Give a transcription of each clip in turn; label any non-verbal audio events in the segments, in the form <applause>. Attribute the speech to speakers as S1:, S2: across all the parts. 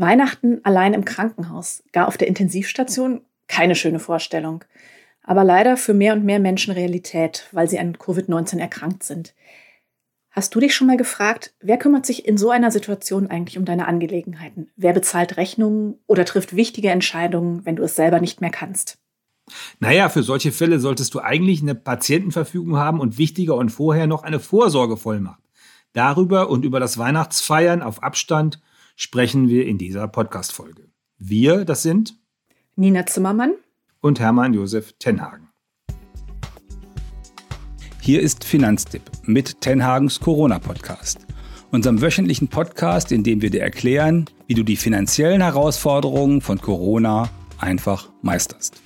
S1: Weihnachten allein im Krankenhaus, gar auf der Intensivstation, keine schöne Vorstellung. Aber leider für mehr und mehr Menschen Realität, weil sie an Covid-19 erkrankt sind. Hast du dich schon mal gefragt, wer kümmert sich in so einer Situation eigentlich um deine Angelegenheiten? Wer bezahlt Rechnungen oder trifft wichtige Entscheidungen, wenn du es selber nicht mehr kannst?
S2: Naja, für solche Fälle solltest du eigentlich eine Patientenverfügung haben und wichtiger und vorher noch eine Vorsorgevollmacht. Darüber und über das Weihnachtsfeiern auf Abstand sprechen wir in dieser Podcast-Folge. Wir, das sind
S1: Nina Zimmermann
S2: und Hermann Josef Tenhagen. Hier ist Finanztipp mit Tenhagens Corona-Podcast, unserem wöchentlichen Podcast, in dem wir dir erklären, wie du die finanziellen Herausforderungen von Corona einfach meisterst.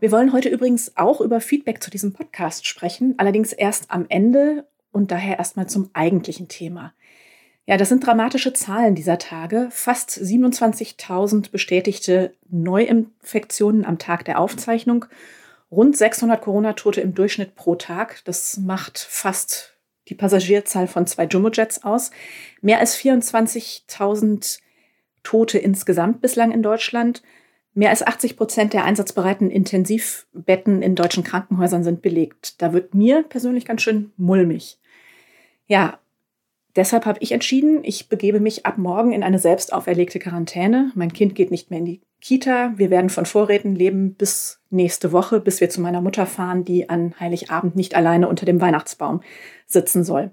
S1: Wir wollen heute übrigens auch über Feedback zu diesem Podcast sprechen, allerdings erst am Ende und daher erstmal zum eigentlichen Thema. Ja, das sind dramatische Zahlen dieser Tage. Fast 27.000 bestätigte Neuinfektionen am Tag der Aufzeichnung. Rund 600 Corona-Tote im Durchschnitt pro Tag. Das macht fast die Passagierzahl von zwei Jumbo-Jets aus. Mehr als 24.000 Tote insgesamt bislang in Deutschland. Mehr als 80 Prozent der einsatzbereiten Intensivbetten in deutschen Krankenhäusern sind belegt. Da wird mir persönlich ganz schön mulmig. Ja, deshalb habe ich entschieden, ich begebe mich ab morgen in eine selbst auferlegte Quarantäne. Mein Kind geht nicht mehr in die Kita. Wir werden von Vorräten leben bis nächste Woche, bis wir zu meiner Mutter fahren, die an Heiligabend nicht alleine unter dem Weihnachtsbaum sitzen soll.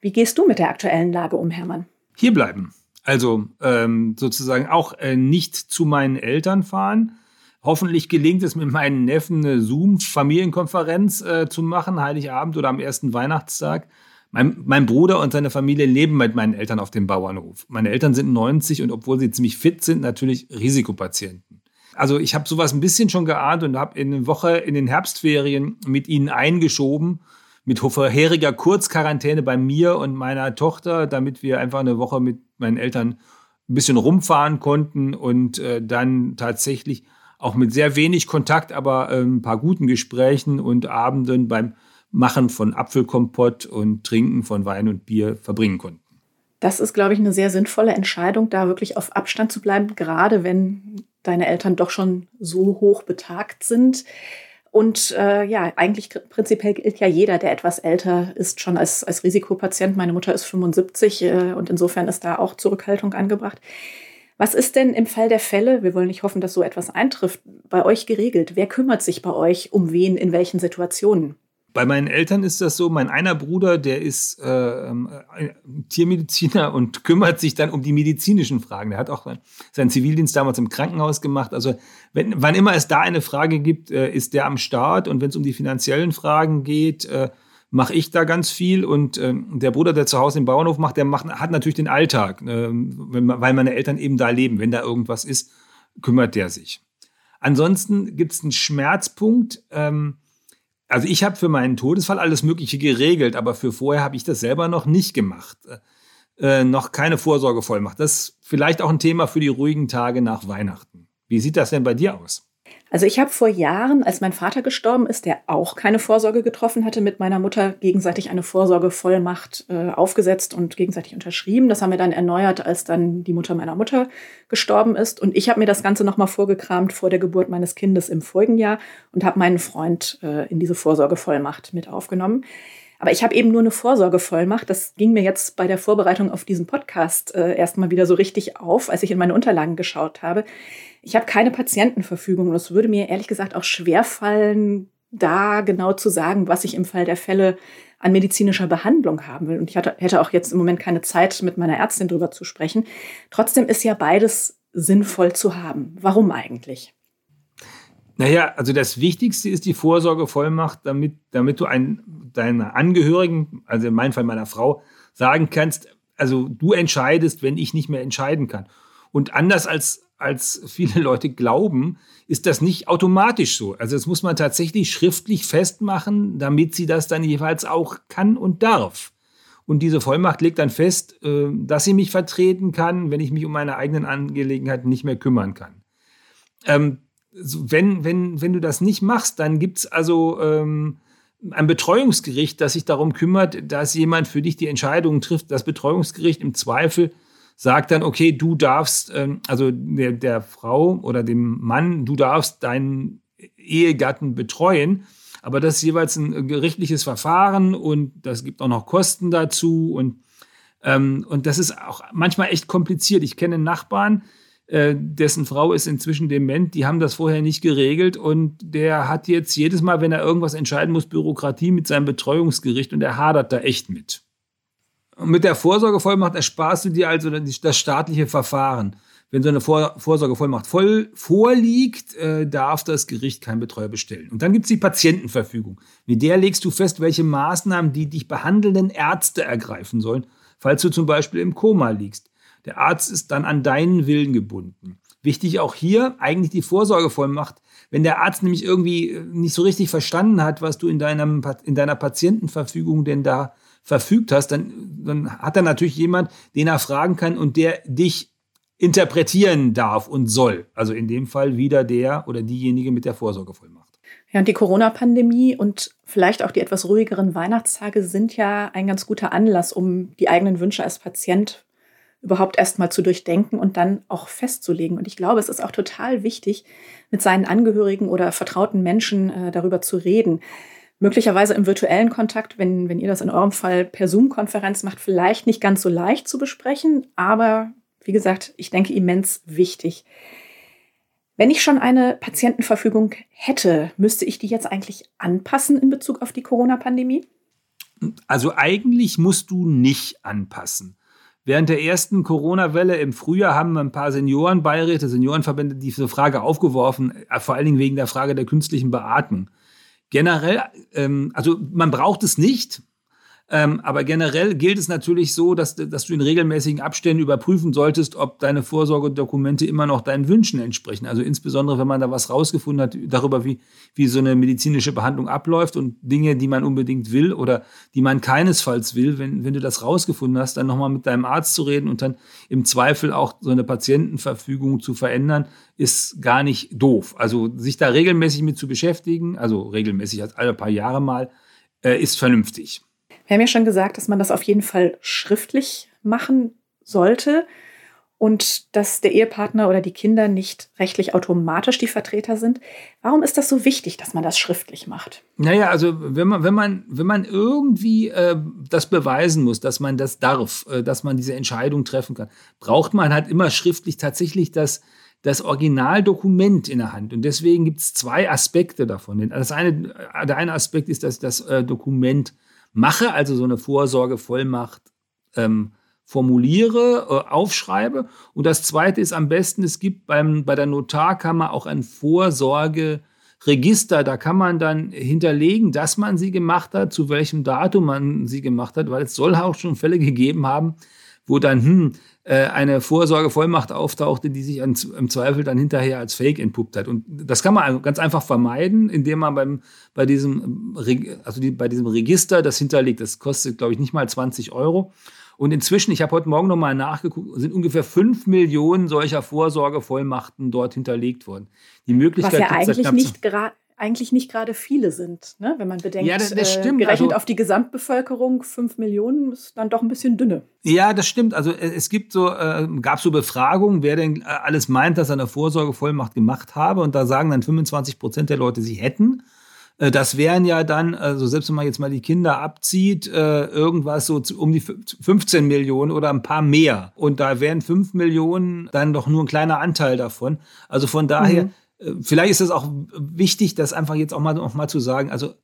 S1: Wie gehst du mit der aktuellen Lage um, Hermann?
S2: Hier bleiben. Also ähm, sozusagen auch äh, nicht zu meinen Eltern fahren. Hoffentlich gelingt es mit meinen Neffen eine Zoom-Familienkonferenz äh, zu machen, Heiligabend oder am ersten Weihnachtstag. Mein, mein, Bruder und seine Familie leben mit meinen Eltern auf dem Bauernhof. Meine Eltern sind 90 und obwohl sie ziemlich fit sind, natürlich Risikopatienten. Also ich habe sowas ein bisschen schon geahnt und habe in eine Woche in den Herbstferien mit ihnen eingeschoben mit vorheriger Kurzquarantäne bei mir und meiner Tochter, damit wir einfach eine Woche mit meinen Eltern ein bisschen rumfahren konnten und äh, dann tatsächlich auch mit sehr wenig Kontakt, aber äh, ein paar guten Gesprächen und Abenden beim Machen von Apfelkompott und Trinken von Wein und Bier verbringen konnten.
S1: Das ist, glaube ich, eine sehr sinnvolle Entscheidung, da wirklich auf Abstand zu bleiben, gerade wenn deine Eltern doch schon so hoch betagt sind. Und äh, ja, eigentlich prinzipiell gilt ja jeder, der etwas älter ist, schon als, als Risikopatient. Meine Mutter ist 75 äh, und insofern ist da auch Zurückhaltung angebracht. Was ist denn im Fall der Fälle, wir wollen nicht hoffen, dass so etwas eintrifft, bei euch geregelt? Wer kümmert sich bei euch um wen in welchen Situationen?
S2: Bei meinen Eltern ist das so, mein einer Bruder, der ist äh, ähm, Tiermediziner <laughs> und kümmert sich dann um die medizinischen Fragen. Der hat auch seinen Zivildienst damals im Krankenhaus gemacht. Also wenn, wann immer es da eine Frage gibt, äh, ist der am Start. Und wenn es um die finanziellen Fragen geht, äh, mache ich da ganz viel. Und äh, der Bruder, der zu Hause im Bauernhof macht, der macht, hat natürlich den Alltag, äh, wenn, weil meine Eltern eben da leben. Wenn da irgendwas ist, kümmert der sich. Ansonsten gibt es einen Schmerzpunkt. Ähm, also ich habe für meinen Todesfall alles Mögliche geregelt, aber für vorher habe ich das selber noch nicht gemacht. Äh, noch keine Vorsorgevollmacht. Das ist vielleicht auch ein Thema für die ruhigen Tage nach Weihnachten. Wie sieht das denn bei dir aus?
S1: Also ich habe vor Jahren, als mein Vater gestorben ist, der auch keine Vorsorge getroffen hatte, mit meiner Mutter gegenseitig eine Vorsorgevollmacht äh, aufgesetzt und gegenseitig unterschrieben. Das haben wir dann erneuert, als dann die Mutter meiner Mutter gestorben ist. Und ich habe mir das Ganze nochmal vorgekramt vor der Geburt meines Kindes im vorigen Jahr und habe meinen Freund äh, in diese Vorsorgevollmacht mit aufgenommen. Aber ich habe eben nur eine Vorsorgevollmacht. Das ging mir jetzt bei der Vorbereitung auf diesen Podcast äh, erstmal wieder so richtig auf, als ich in meine Unterlagen geschaut habe. Ich habe keine Patientenverfügung und es würde mir ehrlich gesagt auch schwerfallen, da genau zu sagen, was ich im Fall der Fälle an medizinischer Behandlung haben will. Und ich hatte, hätte auch jetzt im Moment keine Zeit, mit meiner Ärztin drüber zu sprechen. Trotzdem ist ja beides sinnvoll zu haben. Warum eigentlich?
S2: Naja, also das Wichtigste ist die Vorsorgevollmacht, damit, damit du ein, deine Angehörigen, also in meinem Fall meiner Frau, sagen kannst, also du entscheidest, wenn ich nicht mehr entscheiden kann. Und anders als, als viele Leute glauben, ist das nicht automatisch so. Also das muss man tatsächlich schriftlich festmachen, damit sie das dann jeweils auch kann und darf. Und diese Vollmacht legt dann fest, äh, dass sie mich vertreten kann, wenn ich mich um meine eigenen Angelegenheiten nicht mehr kümmern kann. Ähm, wenn, wenn, wenn du das nicht machst, dann gibt es also ähm, ein Betreuungsgericht, das sich darum kümmert, dass jemand für dich die Entscheidungen trifft. Das Betreuungsgericht im Zweifel sagt dann, okay, du darfst, ähm, also der, der Frau oder dem Mann, du darfst deinen Ehegatten betreuen. Aber das ist jeweils ein gerichtliches Verfahren und das gibt auch noch Kosten dazu und, ähm, und das ist auch manchmal echt kompliziert. Ich kenne Nachbarn, äh, dessen Frau ist inzwischen dement, die haben das vorher nicht geregelt und der hat jetzt jedes Mal, wenn er irgendwas entscheiden muss, Bürokratie mit seinem Betreuungsgericht und er hadert da echt mit. Und mit der Vorsorgevollmacht ersparst du dir also das staatliche Verfahren. Wenn so eine Vor Vorsorgevollmacht voll vorliegt, äh, darf das Gericht keinen Betreuer bestellen. Und dann gibt es die Patientenverfügung. Mit der legst du fest, welche Maßnahmen die dich behandelnden Ärzte ergreifen sollen, falls du zum Beispiel im Koma liegst. Der Arzt ist dann an deinen Willen gebunden. Wichtig auch hier eigentlich die Vorsorgevollmacht. Wenn der Arzt nämlich irgendwie äh, nicht so richtig verstanden hat, was du in, deinem, in deiner Patientenverfügung denn da verfügt hast, dann, dann hat er natürlich jemand, den er fragen kann und der dich interpretieren darf und soll. Also in dem Fall wieder der oder diejenige mit der Vorsorgevollmacht.
S1: Ja, und die Corona-Pandemie und vielleicht auch die etwas ruhigeren Weihnachtstage sind ja ein ganz guter Anlass, um die eigenen Wünsche als Patient überhaupt erstmal zu durchdenken und dann auch festzulegen. Und ich glaube, es ist auch total wichtig, mit seinen Angehörigen oder vertrauten Menschen äh, darüber zu reden. Möglicherweise im virtuellen Kontakt, wenn, wenn ihr das in eurem Fall per Zoom-Konferenz macht, vielleicht nicht ganz so leicht zu besprechen, aber wie gesagt, ich denke immens wichtig. Wenn ich schon eine Patientenverfügung hätte, müsste ich die jetzt eigentlich anpassen in Bezug auf die Corona-Pandemie?
S2: Also eigentlich musst du nicht anpassen. Während der ersten Corona-Welle im Frühjahr haben ein paar Seniorenbeiräte, Seniorenverbände diese Frage aufgeworfen, äh, vor allen Dingen wegen der Frage der künstlichen Beatmung. Generell, ähm, also man braucht es nicht, ähm, aber generell gilt es natürlich so, dass, dass du in regelmäßigen Abständen überprüfen solltest, ob deine Vorsorgedokumente immer noch deinen Wünschen entsprechen. Also insbesondere, wenn man da was rausgefunden hat darüber, wie, wie so eine medizinische Behandlung abläuft und Dinge, die man unbedingt will oder die man keinesfalls will, wenn, wenn du das rausgefunden hast, dann nochmal mit deinem Arzt zu reden und dann im Zweifel auch so eine Patientenverfügung zu verändern, ist gar nicht doof. Also sich da regelmäßig mit zu beschäftigen, also regelmäßig als alle paar Jahre mal, äh, ist vernünftig.
S1: Wir haben ja schon gesagt, dass man das auf jeden Fall schriftlich machen sollte und dass der Ehepartner oder die Kinder nicht rechtlich automatisch die Vertreter sind. Warum ist das so wichtig, dass man das schriftlich macht?
S2: Naja, also wenn man, wenn man, wenn man irgendwie äh, das beweisen muss, dass man das darf, äh, dass man diese Entscheidung treffen kann, braucht man halt immer schriftlich tatsächlich das, das Originaldokument in der Hand. Und deswegen gibt es zwei Aspekte davon. Das eine, der eine Aspekt ist, dass das äh, Dokument mache, also so eine Vorsorgevollmacht ähm, formuliere, äh, aufschreibe. Und das Zweite ist am besten, es gibt beim, bei der Notarkammer auch ein Vorsorgeregister. Da kann man dann hinterlegen, dass man sie gemacht hat, zu welchem Datum man sie gemacht hat, weil es soll auch schon Fälle gegeben haben, wo dann, hm, eine Vorsorgevollmacht auftauchte, die sich im Zweifel dann hinterher als Fake entpuppt hat. Und das kann man ganz einfach vermeiden, indem man beim, bei, diesem, also die, bei diesem Register das hinterlegt. Das kostet, glaube ich, nicht mal 20 Euro. Und inzwischen, ich habe heute Morgen nochmal nachgeguckt, sind ungefähr 5 Millionen solcher Vorsorgevollmachten dort hinterlegt worden.
S1: Die Möglichkeit Was ja eigentlich nicht gerade eigentlich nicht gerade viele sind. Ne? Wenn man bedenkt, ja, das, das äh, gerechnet also, auf die Gesamtbevölkerung, fünf Millionen ist dann doch ein bisschen dünne.
S2: Ja, das stimmt. Also äh, es gibt so, äh, gab so Befragungen, wer denn äh, alles meint, dass er eine Vorsorgevollmacht gemacht habe. Und da sagen dann 25 Prozent der Leute, sie hätten. Das wären ja dann, also selbst wenn man jetzt mal die Kinder abzieht, irgendwas so um die 15 Millionen oder ein paar mehr. Und da wären 5 Millionen dann doch nur ein kleiner Anteil davon. Also von daher, mhm äh, vielleicht ist es auch wichtig, das einfach jetzt auch mal, auch mal zu sagen. Also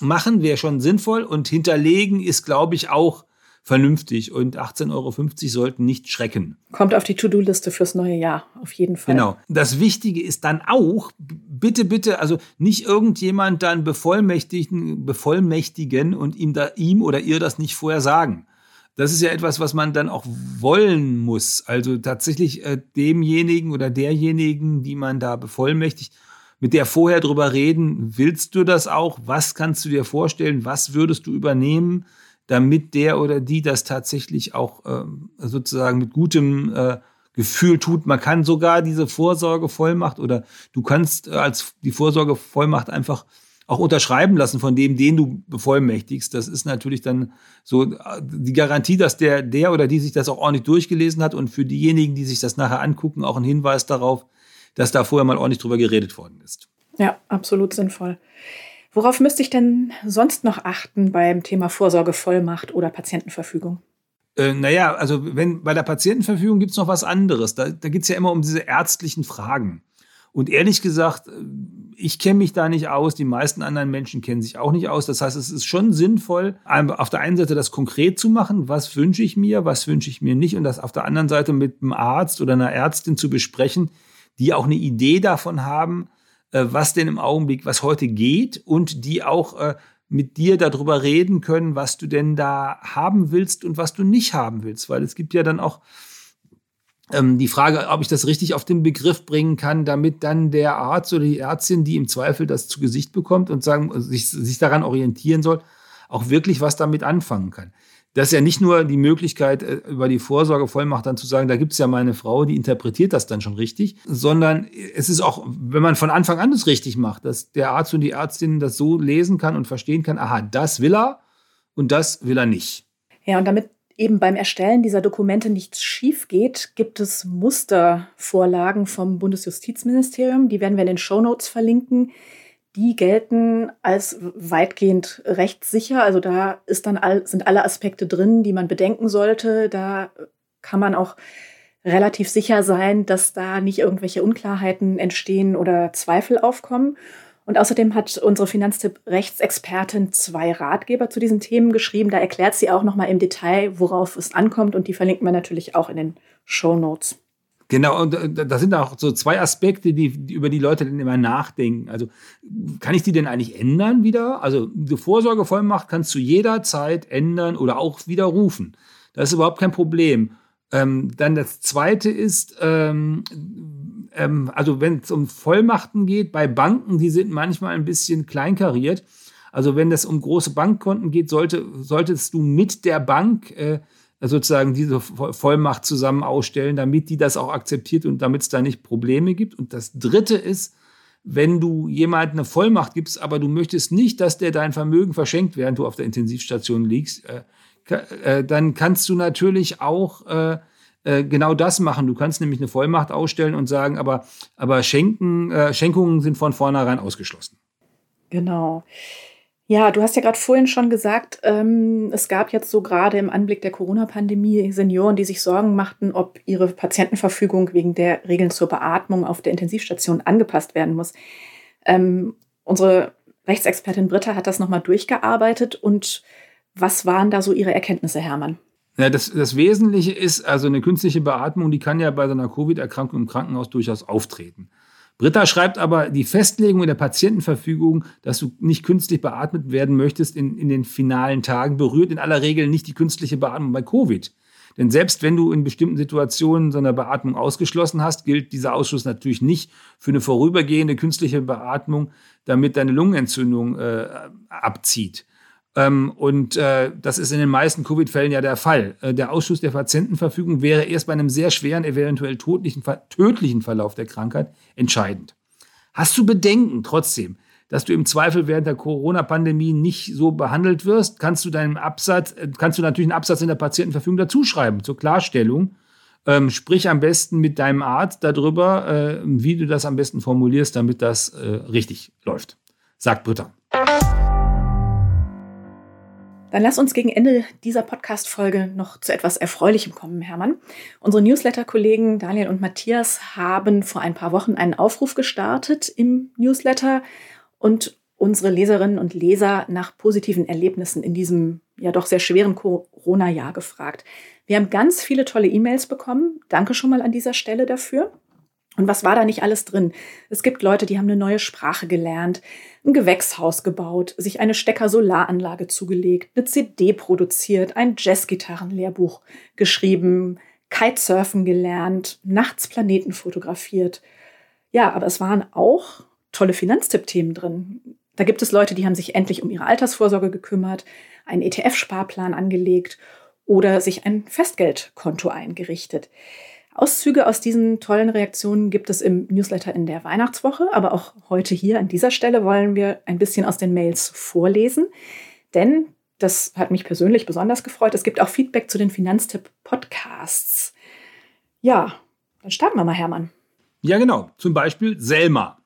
S2: machen wäre schon sinnvoll und hinterlegen ist, glaube ich, auch vernünftig und 18,50 Euro sollten nicht schrecken.
S1: Kommt auf die To-Do-Liste fürs neue Jahr, auf jeden Fall.
S2: Genau. Das Wichtige ist dann auch, bitte, bitte, also nicht irgendjemand dann bevollmächtigen, bevollmächtigen und ihm da ihm oder ihr das nicht vorher sagen das ist ja etwas, was man dann auch wollen muss. Also tatsächlich äh, demjenigen oder derjenigen, die man da bevollmächtigt, mit der vorher drüber reden, willst du das auch? Was kannst du dir vorstellen? Was würdest du übernehmen, damit der oder die das tatsächlich auch äh, sozusagen mit gutem äh, Gefühl tut? Man kann sogar diese Vorsorgevollmacht oder du kannst als die Vorsorgevollmacht einfach auch unterschreiben lassen von dem, den du bevollmächtigst. Das ist natürlich dann so die Garantie, dass der, der oder die sich das auch ordentlich durchgelesen hat und für diejenigen, die sich das nachher angucken, auch ein Hinweis darauf, dass da vorher mal ordentlich drüber geredet worden ist.
S1: Ja, absolut sinnvoll. Worauf müsste ich denn sonst noch achten beim Thema Vorsorgevollmacht oder Patientenverfügung?
S2: Äh, naja, also wenn bei der Patientenverfügung gibt es noch was anderes. Da, da geht es ja immer um diese ärztlichen Fragen. Und ehrlich gesagt, ich kenne mich da nicht aus, die meisten anderen Menschen kennen sich auch nicht aus. Das heißt, es ist schon sinnvoll, auf der einen Seite das konkret zu machen, was wünsche ich mir, was wünsche ich mir nicht, und das auf der anderen Seite mit einem Arzt oder einer Ärztin zu besprechen, die auch eine Idee davon haben, äh, was denn im Augenblick, was heute geht und die auch äh, mit dir darüber reden können, was du denn da haben willst und was du nicht haben willst. Weil es gibt ja dann auch ähm, die Frage, ob ich das richtig auf den Begriff bringen kann, damit dann der Arzt oder die Ärztin, die im Zweifel das zu Gesicht bekommt und sagen, sich, sich daran orientieren soll, auch wirklich was damit anfangen kann. Das ist ja nicht nur die Möglichkeit, äh, über die Vorsorgevollmacht dann zu sagen, da gibt es ja meine Frau, die interpretiert das dann schon richtig, sondern es ist auch, wenn man von Anfang an das richtig macht, dass der Arzt und die Ärztin das so lesen kann und verstehen kann, aha, das will er und das will er nicht.
S1: Ja, und damit eben beim Erstellen dieser Dokumente nichts schief geht, gibt es Mustervorlagen vom Bundesjustizministerium. Die werden wir in den Shownotes verlinken. Die gelten als weitgehend rechtssicher. Also da ist dann all, sind alle Aspekte drin, die man bedenken sollte. Da kann man auch relativ sicher sein, dass da nicht irgendwelche Unklarheiten entstehen oder Zweifel aufkommen. Und außerdem hat unsere Finanztipp-Rechtsexpertin zwei Ratgeber zu diesen Themen geschrieben. Da erklärt sie auch nochmal im Detail, worauf es ankommt. Und die verlinken wir natürlich auch in den Show Notes.
S2: Genau, und äh, da sind auch so zwei Aspekte, die, über die Leute dann immer nachdenken. Also, kann ich die denn eigentlich ändern wieder? Also, die Vorsorgevollmacht kannst du jederzeit ändern oder auch widerrufen. Das ist überhaupt kein Problem. Ähm, dann das zweite ist, ähm, ähm, also wenn es um Vollmachten geht, bei Banken, die sind manchmal ein bisschen kleinkariert. Also wenn es um große Bankkonten geht, sollte, solltest du mit der Bank äh, sozusagen diese Vollmacht zusammen ausstellen, damit die das auch akzeptiert und damit es da nicht Probleme gibt. Und das Dritte ist, wenn du jemandem eine Vollmacht gibst, aber du möchtest nicht, dass der dein Vermögen verschenkt, während du auf der Intensivstation liegst, äh, äh, dann kannst du natürlich auch äh, äh, genau das machen. Du kannst nämlich eine Vollmacht ausstellen und sagen, aber, aber Schenken, äh, Schenkungen sind von vornherein ausgeschlossen.
S1: Genau. Ja, du hast ja gerade vorhin schon gesagt, ähm, es gab jetzt so gerade im Anblick der Corona-Pandemie Senioren, die sich Sorgen machten, ob ihre Patientenverfügung wegen der Regeln zur Beatmung auf der Intensivstation angepasst werden muss. Ähm, unsere Rechtsexpertin Britta hat das nochmal durchgearbeitet und was waren da so Ihre Erkenntnisse, Hermann?
S2: Ja, das, das Wesentliche ist, also eine künstliche Beatmung, die kann ja bei so einer Covid-Erkrankung im Krankenhaus durchaus auftreten. Britta schreibt aber, die Festlegung in der Patientenverfügung, dass du nicht künstlich beatmet werden möchtest in, in den finalen Tagen, berührt in aller Regel nicht die künstliche Beatmung bei Covid. Denn selbst wenn du in bestimmten Situationen so eine Beatmung ausgeschlossen hast, gilt dieser Ausschluss natürlich nicht für eine vorübergehende künstliche Beatmung, damit deine Lungenentzündung äh, abzieht. Ähm, und äh, das ist in den meisten Covid-Fällen ja der Fall. Äh, der Ausschluss der Patientenverfügung wäre erst bei einem sehr schweren, eventuell tödlichen, tödlichen Verlauf der Krankheit entscheidend. Hast du Bedenken trotzdem, dass du im Zweifel während der Corona-Pandemie nicht so behandelt wirst, kannst du deinen Absatz, äh, kannst du natürlich einen Absatz in der Patientenverfügung dazuschreiben zur Klarstellung. Ähm, sprich am besten mit deinem Arzt darüber, äh, wie du das am besten formulierst, damit das äh, richtig läuft. Sagt Britta.
S1: Dann lass uns gegen Ende dieser Podcast-Folge noch zu etwas Erfreulichem kommen, Hermann. Unsere Newsletter-Kollegen Daniel und Matthias haben vor ein paar Wochen einen Aufruf gestartet im Newsletter und unsere Leserinnen und Leser nach positiven Erlebnissen in diesem ja doch sehr schweren Corona-Jahr gefragt. Wir haben ganz viele tolle E-Mails bekommen. Danke schon mal an dieser Stelle dafür. Und was war da nicht alles drin? Es gibt Leute, die haben eine neue Sprache gelernt, ein Gewächshaus gebaut, sich eine Stecker-Solaranlage zugelegt, eine CD produziert, ein Jazzgitarrenlehrbuch geschrieben, Kitesurfen gelernt, nachts Planeten fotografiert. Ja, aber es waren auch tolle Finanztipp-Themen drin. Da gibt es Leute, die haben sich endlich um ihre Altersvorsorge gekümmert, einen ETF-Sparplan angelegt oder sich ein Festgeldkonto eingerichtet. Auszüge aus diesen tollen Reaktionen gibt es im Newsletter in der Weihnachtswoche, aber auch heute hier an dieser Stelle wollen wir ein bisschen aus den Mails vorlesen, denn das hat mich persönlich besonders gefreut. Es gibt auch Feedback zu den Finanztipp-Podcasts. Ja, dann starten wir mal, Hermann.
S2: Ja, genau. Zum Beispiel Selma.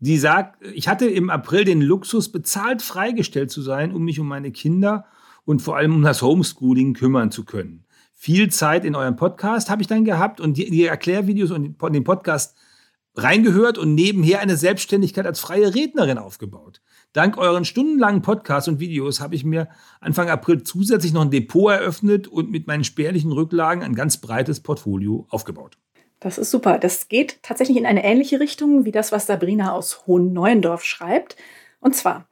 S2: Die sagt, ich hatte im April den Luxus, bezahlt freigestellt zu sein, um mich um meine Kinder und vor allem um das Homeschooling kümmern zu können. Viel Zeit in eurem Podcast habe ich dann gehabt und die, die Erklärvideos und den Podcast reingehört und nebenher eine Selbstständigkeit als freie Rednerin aufgebaut. Dank euren stundenlangen Podcasts und Videos habe ich mir Anfang April zusätzlich noch ein Depot eröffnet und mit meinen spärlichen Rücklagen ein ganz breites Portfolio aufgebaut.
S1: Das ist super. Das geht tatsächlich in eine ähnliche Richtung wie das, was Sabrina aus Hohen-Neuendorf schreibt. Und zwar,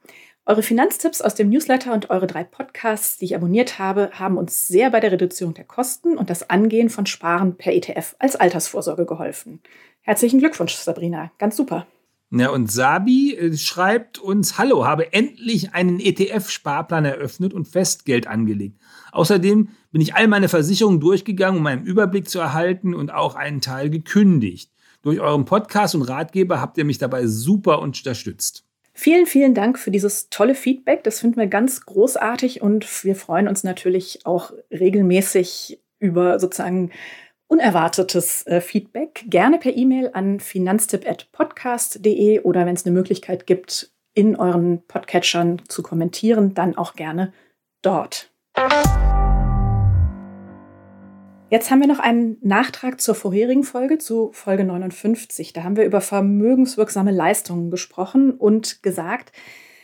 S1: eure Finanztipps aus dem Newsletter und eure drei Podcasts, die ich abonniert habe, haben uns sehr bei der Reduzierung der Kosten und das Angehen von Sparen per ETF als Altersvorsorge geholfen. Herzlichen Glückwunsch, Sabrina. Ganz super.
S2: Ja, und Sabi äh, schreibt uns, hallo, habe endlich einen ETF-Sparplan eröffnet und Festgeld angelegt. Außerdem bin ich all meine Versicherungen durchgegangen, um einen Überblick zu erhalten und auch einen Teil gekündigt. Durch euren Podcast und Ratgeber habt ihr mich dabei super unterstützt.
S1: Vielen, vielen Dank für dieses tolle Feedback. Das finden wir ganz großartig und wir freuen uns natürlich auch regelmäßig über sozusagen unerwartetes äh, Feedback gerne per E-Mail an finanztipp.podcast.de oder wenn es eine Möglichkeit gibt, in euren Podcatchern zu kommentieren, dann auch gerne dort. Jetzt haben wir noch einen Nachtrag zur vorherigen Folge, zu Folge 59. Da haben wir über vermögenswirksame Leistungen gesprochen und gesagt,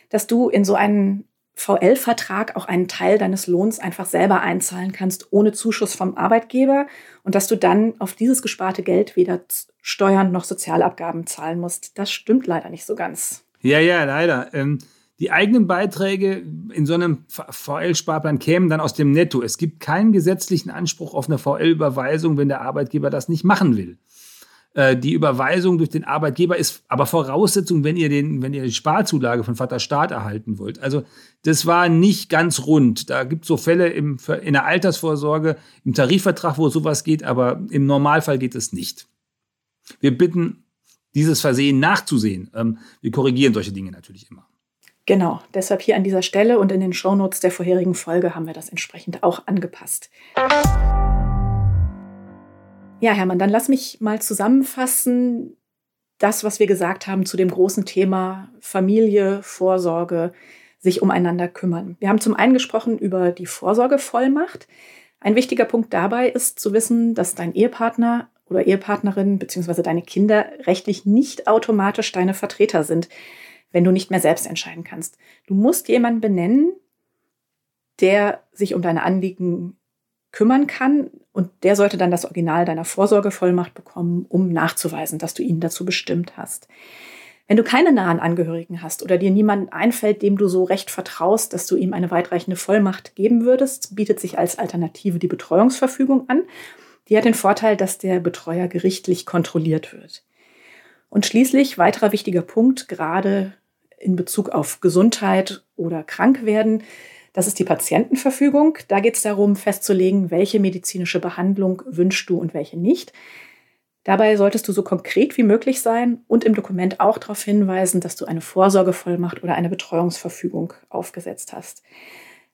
S1: dass du in so einen VL-Vertrag auch einen Teil deines Lohns einfach selber einzahlen kannst, ohne Zuschuss vom Arbeitgeber und dass du dann auf dieses gesparte Geld weder Steuern noch Sozialabgaben zahlen musst. Das stimmt leider nicht so ganz.
S2: Ja, ja, leider. Ähm, die eigenen Beiträge in so einem VL-Sparplan kämen dann aus dem Netto. Es gibt keinen gesetzlichen Anspruch auf eine VL-Überweisung, wenn der Arbeitgeber das nicht machen will. Äh, die Überweisung durch den Arbeitgeber ist aber Voraussetzung, wenn ihr, den, wenn ihr die Sparzulage von Vater Staat erhalten wollt. Also das war nicht ganz rund. Da gibt es so Fälle im, in der Altersvorsorge, im Tarifvertrag, wo sowas geht, aber im Normalfall geht es nicht. Wir bitten, dieses Versehen nachzusehen. Ähm, wir korrigieren solche Dinge natürlich immer.
S1: Genau, deshalb hier an dieser Stelle und in den Shownotes der vorherigen Folge haben wir das entsprechend auch angepasst. Ja, Hermann, dann lass mich mal zusammenfassen, das, was wir gesagt haben zu dem großen Thema Familie, Vorsorge, sich umeinander kümmern. Wir haben zum einen gesprochen über die Vorsorgevollmacht. Ein wichtiger Punkt dabei ist zu wissen, dass dein Ehepartner oder Ehepartnerin bzw. deine Kinder rechtlich nicht automatisch deine Vertreter sind, wenn du nicht mehr selbst entscheiden kannst. Du musst jemanden benennen, der sich um deine Anliegen kümmern kann. Und der sollte dann das Original deiner Vorsorgevollmacht bekommen, um nachzuweisen, dass du ihn dazu bestimmt hast. Wenn du keine nahen Angehörigen hast oder dir niemand einfällt, dem du so recht vertraust, dass du ihm eine weitreichende Vollmacht geben würdest, bietet sich als Alternative die Betreuungsverfügung an. Die hat den Vorteil, dass der Betreuer gerichtlich kontrolliert wird. Und schließlich, weiterer wichtiger Punkt, gerade in Bezug auf Gesundheit oder Krankwerden, das ist die Patientenverfügung. Da geht es darum, festzulegen, welche medizinische Behandlung wünschst du und welche nicht. Dabei solltest du so konkret wie möglich sein und im Dokument auch darauf hinweisen, dass du eine Vorsorgevollmacht oder eine Betreuungsverfügung aufgesetzt hast.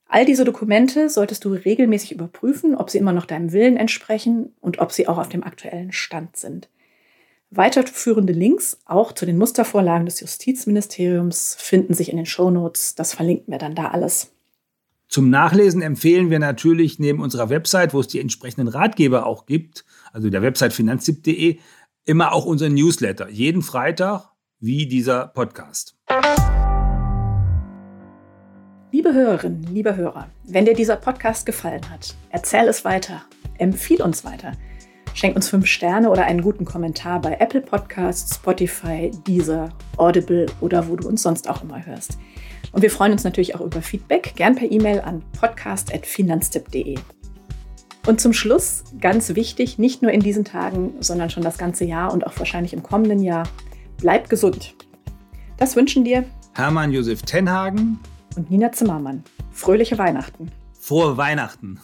S1: All diese Dokumente solltest du regelmäßig überprüfen, ob sie immer noch deinem Willen entsprechen und ob sie auch auf dem aktuellen Stand sind. Weiterführende Links auch zu den Mustervorlagen des Justizministeriums finden sich in den Shownotes. Das verlinken wir dann da alles.
S2: Zum Nachlesen empfehlen wir natürlich neben unserer Website, wo es die entsprechenden Ratgeber auch gibt, also der Website finanztipp.de, immer auch unseren Newsletter. Jeden Freitag wie dieser Podcast.
S1: Liebe Hörerinnen, liebe Hörer, wenn dir dieser Podcast gefallen hat, erzähl es weiter, empfiehl uns weiter. Schenk uns fünf Sterne oder einen guten Kommentar bei Apple Podcasts, Spotify, Deezer, Audible oder wo du uns sonst auch immer hörst. Und wir freuen uns natürlich auch über Feedback, gern per E-Mail an podcast.finanztipp.de. Und zum Schluss, ganz wichtig, nicht nur in diesen Tagen, sondern schon das ganze Jahr und auch wahrscheinlich im kommenden Jahr, bleib gesund. Das wünschen dir
S2: Hermann Josef Tenhagen
S1: und Nina Zimmermann. Fröhliche Weihnachten.
S2: Frohe Weihnachten.